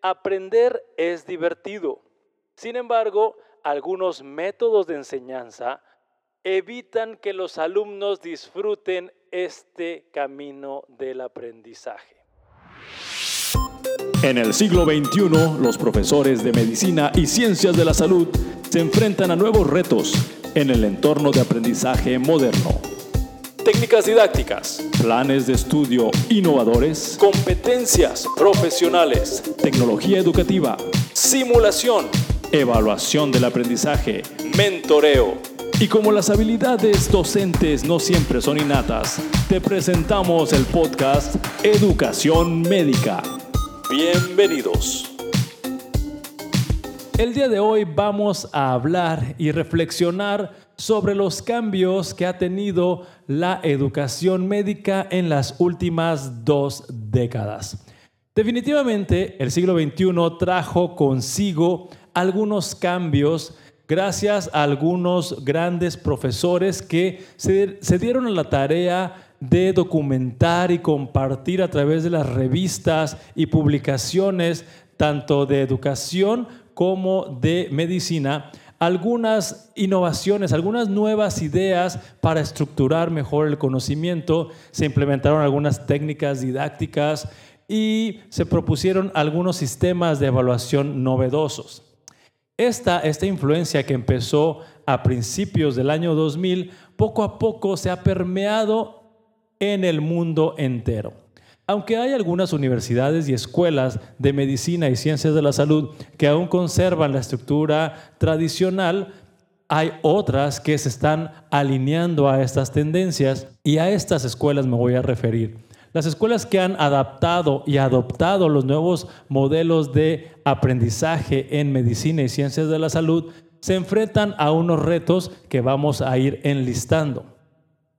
aprender es divertido. Sin embargo, algunos métodos de enseñanza evitan que los alumnos disfruten este camino del aprendizaje. En el siglo XXI, los profesores de medicina y ciencias de la salud se enfrentan a nuevos retos en el entorno de aprendizaje moderno. Técnicas didácticas, planes de estudio innovadores, competencias profesionales, tecnología educativa, simulación, evaluación del aprendizaje, mentoreo. Y como las habilidades docentes no siempre son innatas, te presentamos el podcast Educación Médica. Bienvenidos. El día de hoy vamos a hablar y reflexionar sobre los cambios que ha tenido la educación médica en las últimas dos décadas. Definitivamente, el siglo XXI trajo consigo algunos cambios gracias a algunos grandes profesores que se, dieron a la tarea de documentar y compartir a través de las revistas y publicaciones, tanto de educación como de medicina, algunas innovaciones, algunas nuevas ideas para estructurar mejor el conocimiento. Se implementaron algunas técnicas didácticas y se propusieron algunos sistemas de evaluación novedosos. Esta, esta influencia que empezó a principios del año 2000, poco a poco se ha permeado en el mundo entero. Aunque hay algunas universidades y escuelas de medicina y ciencias de la salud que aún conservan la estructura tradicional, hay otras que se están alineando a estas tendencias y a estas escuelas me voy a referir. Las escuelas que han adaptado y adoptado los nuevos modelos de aprendizaje en medicina y ciencias de la salud se enfrentan a unos retos que vamos a ir enlistando.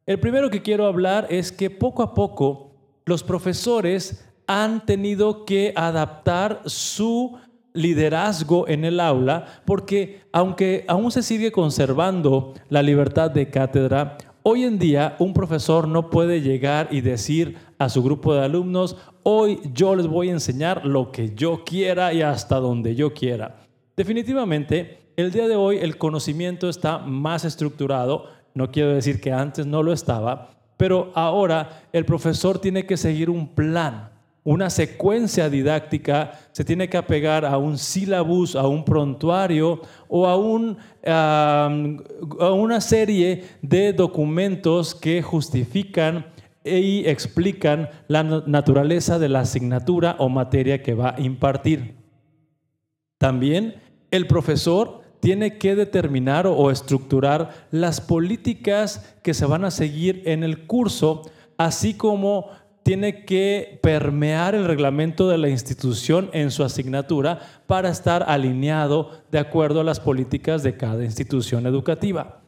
El primero que quiero hablar es que poco a poco los profesores han tenido que adaptar su liderazgo en el aula porque aunque aún se sigue conservando la libertad de cátedra, hoy en día un profesor no puede llegar y decir a su grupo de alumnos, hoy yo les voy a enseñar lo que yo quiera y hasta donde yo quiera. Definitivamente, el día de hoy el conocimiento está más estructurado no quiero decir que antes no lo estaba, pero ahora el profesor tiene que seguir un plan, una secuencia didáctica, se tiene que apegar a un sílabus, a un prontuario o a, a una serie de documentos que justifican y explican la naturaleza de la asignatura o materia que va a impartir. También el profesor tiene que determinar o estructurar las políticas que se van a seguir en el curso, así como tiene que permear el reglamento de la institución en su asignatura para estar alineado de acuerdo a las políticas de cada institución educativa.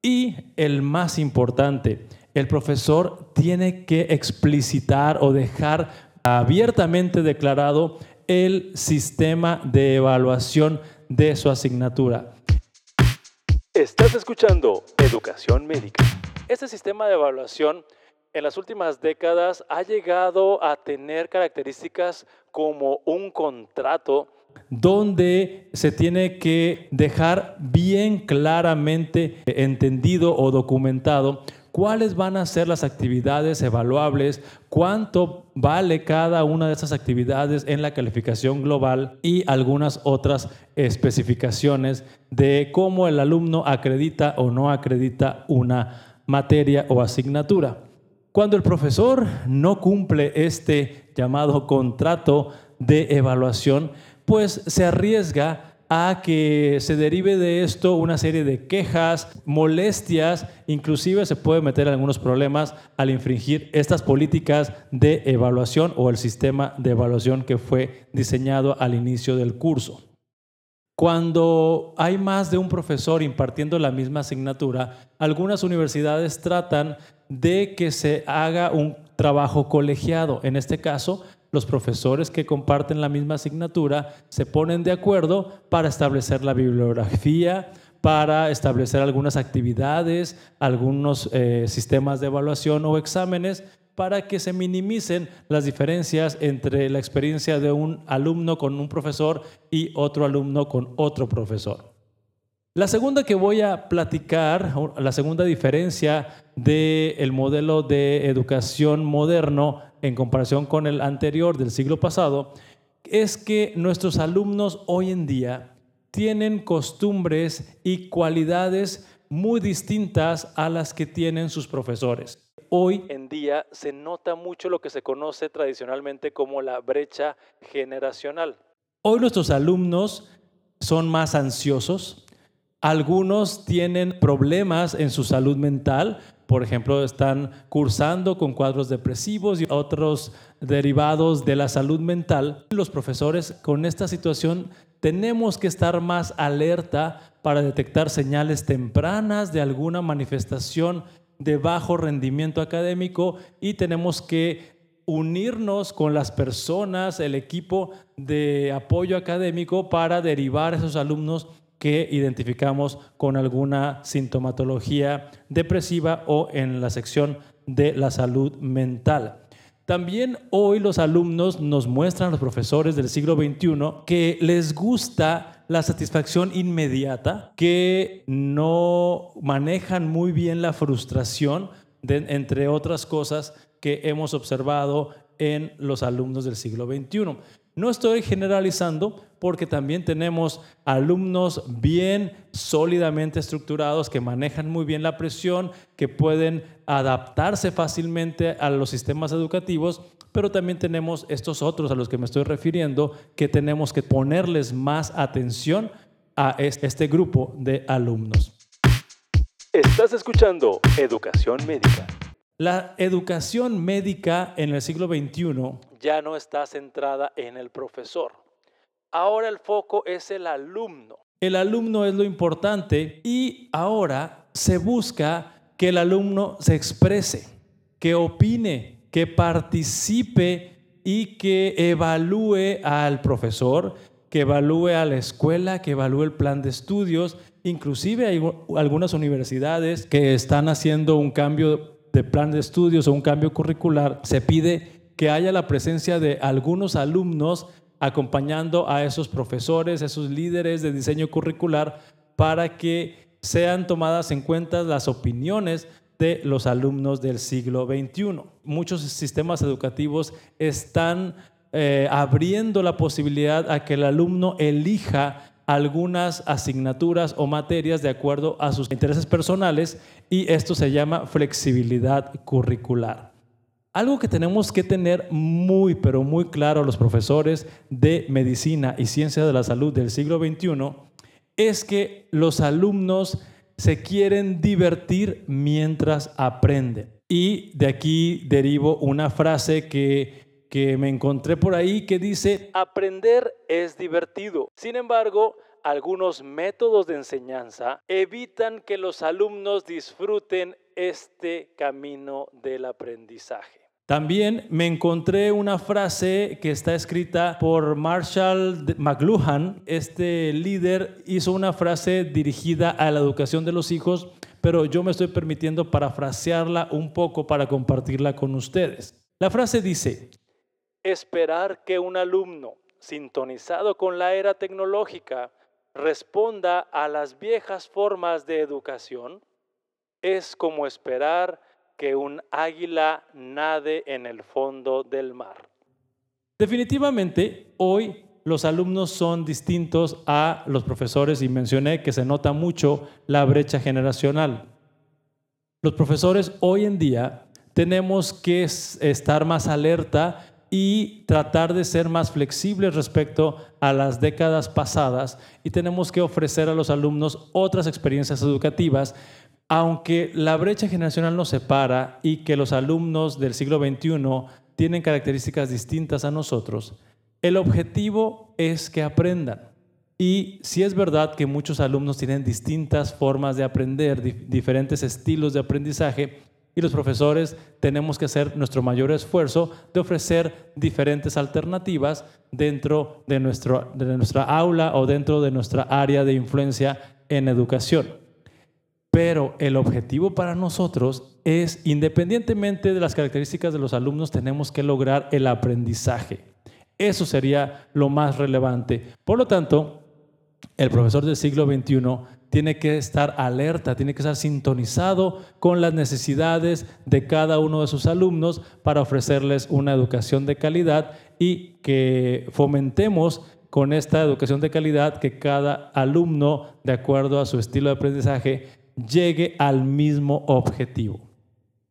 Y el más importante, el profesor tiene que explicitar o dejar abiertamente declarado el sistema de evaluación de su asignatura. Estás escuchando Educación Médica. Este sistema de evaluación en las últimas décadas ha llegado a tener características como un contrato donde se tiene que dejar bien claramente entendido o documentado cuáles van a ser las actividades evaluables, cuánto vale cada una de esas actividades en la calificación global y algunas otras especificaciones de cómo el alumno acredita o no acredita una materia o asignatura. Cuando el profesor no cumple este llamado contrato de evaluación, pues se arriesga a que se derive de esto una serie de quejas, molestias, inclusive se puede meter algunos problemas al infringir estas políticas de evaluación o el sistema de evaluación que fue diseñado al inicio del curso. Cuando hay más de un profesor impartiendo la misma asignatura, algunas universidades tratan de que se haga un trabajo colegiado. En este caso, los profesores que comparten la misma asignatura se ponen de acuerdo para establecer la bibliografía, para establecer algunas actividades, algunos eh, sistemas de evaluación o exámenes para que se minimicen las diferencias entre la experiencia de un alumno con un profesor y otro alumno con otro profesor. La segunda que voy a platicar, la segunda diferencia del modelo de educación moderno en comparación con el anterior del siglo pasado, es que nuestros alumnos hoy en día tienen costumbres y cualidades muy distintas a las que tienen sus profesores. Hoy en día se nota mucho lo que se conoce tradicionalmente como la brecha generacional. Hoy nuestros alumnos son más ansiosos, algunos tienen problemas en su salud mental, por ejemplo, están cursando con cuadros depresivos y otros derivados de la salud mental. Los profesores con esta situación tenemos que estar más alerta para detectar señales tempranas de alguna manifestación de bajo rendimiento académico y tenemos que unirnos con las personas, el equipo de apoyo académico para derivar a esos alumnos que identificamos con alguna sintomatología depresiva o en la sección de la salud mental. También hoy los alumnos nos muestran los profesores del siglo XXI que les gusta la satisfacción inmediata, que no manejan muy bien la frustración, entre otras cosas que hemos observado en los alumnos del siglo XXI. No estoy generalizando porque también tenemos alumnos bien sólidamente estructurados que manejan muy bien la presión, que pueden adaptarse fácilmente a los sistemas educativos, pero también tenemos estos otros a los que me estoy refiriendo que tenemos que ponerles más atención a este grupo de alumnos. Estás escuchando Educación Médica. La educación médica en el siglo XXI ya no está centrada en el profesor. Ahora el foco es el alumno. El alumno es lo importante y ahora se busca que el alumno se exprese, que opine, que participe y que evalúe al profesor, que evalúe a la escuela, que evalúe el plan de estudios. Inclusive hay algunas universidades que están haciendo un cambio de plan de estudios o un cambio curricular, se pide que haya la presencia de algunos alumnos acompañando a esos profesores, esos líderes de diseño curricular, para que sean tomadas en cuenta las opiniones de los alumnos del siglo XXI. Muchos sistemas educativos están eh, abriendo la posibilidad a que el alumno elija algunas asignaturas o materias de acuerdo a sus intereses personales y esto se llama flexibilidad curricular. Algo que tenemos que tener muy, pero muy claro los profesores de medicina y ciencia de la salud del siglo XXI es que los alumnos se quieren divertir mientras aprenden. Y de aquí derivo una frase que, que me encontré por ahí que dice, aprender es divertido. Sin embargo, algunos métodos de enseñanza evitan que los alumnos disfruten este camino del aprendizaje. También me encontré una frase que está escrita por Marshall McLuhan. Este líder hizo una frase dirigida a la educación de los hijos, pero yo me estoy permitiendo parafrasearla un poco para compartirla con ustedes. La frase dice, esperar que un alumno sintonizado con la era tecnológica responda a las viejas formas de educación es como esperar que un águila nade en el fondo del mar. Definitivamente, hoy los alumnos son distintos a los profesores y mencioné que se nota mucho la brecha generacional. Los profesores hoy en día tenemos que estar más alerta y tratar de ser más flexibles respecto a las décadas pasadas y tenemos que ofrecer a los alumnos otras experiencias educativas, aunque la brecha generacional nos separa y que los alumnos del siglo XXI tienen características distintas a nosotros, el objetivo es que aprendan. Y si es verdad que muchos alumnos tienen distintas formas de aprender, diferentes estilos de aprendizaje, y los profesores tenemos que hacer nuestro mayor esfuerzo de ofrecer diferentes alternativas dentro de, nuestro, de nuestra aula o dentro de nuestra área de influencia en educación. Pero el objetivo para nosotros es, independientemente de las características de los alumnos, tenemos que lograr el aprendizaje. Eso sería lo más relevante. Por lo tanto, el profesor del siglo XXI tiene que estar alerta, tiene que estar sintonizado con las necesidades de cada uno de sus alumnos para ofrecerles una educación de calidad y que fomentemos con esta educación de calidad que cada alumno, de acuerdo a su estilo de aprendizaje, llegue al mismo objetivo.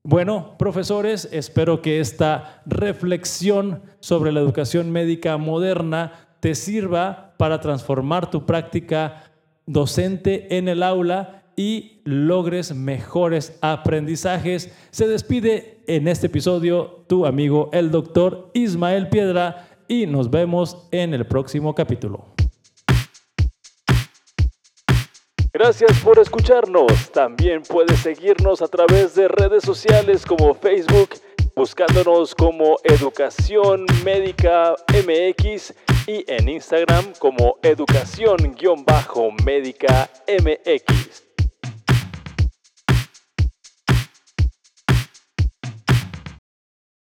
Bueno, profesores, espero que esta reflexión sobre la educación médica moderna te sirva para transformar tu práctica docente en el aula y logres mejores aprendizajes. Se despide en este episodio tu amigo el doctor Ismael Piedra y nos vemos en el próximo capítulo. Gracias por escucharnos. También puedes seguirnos a través de redes sociales como Facebook, buscándonos como Educación Médica MX y en Instagram como Educación-Médica MX.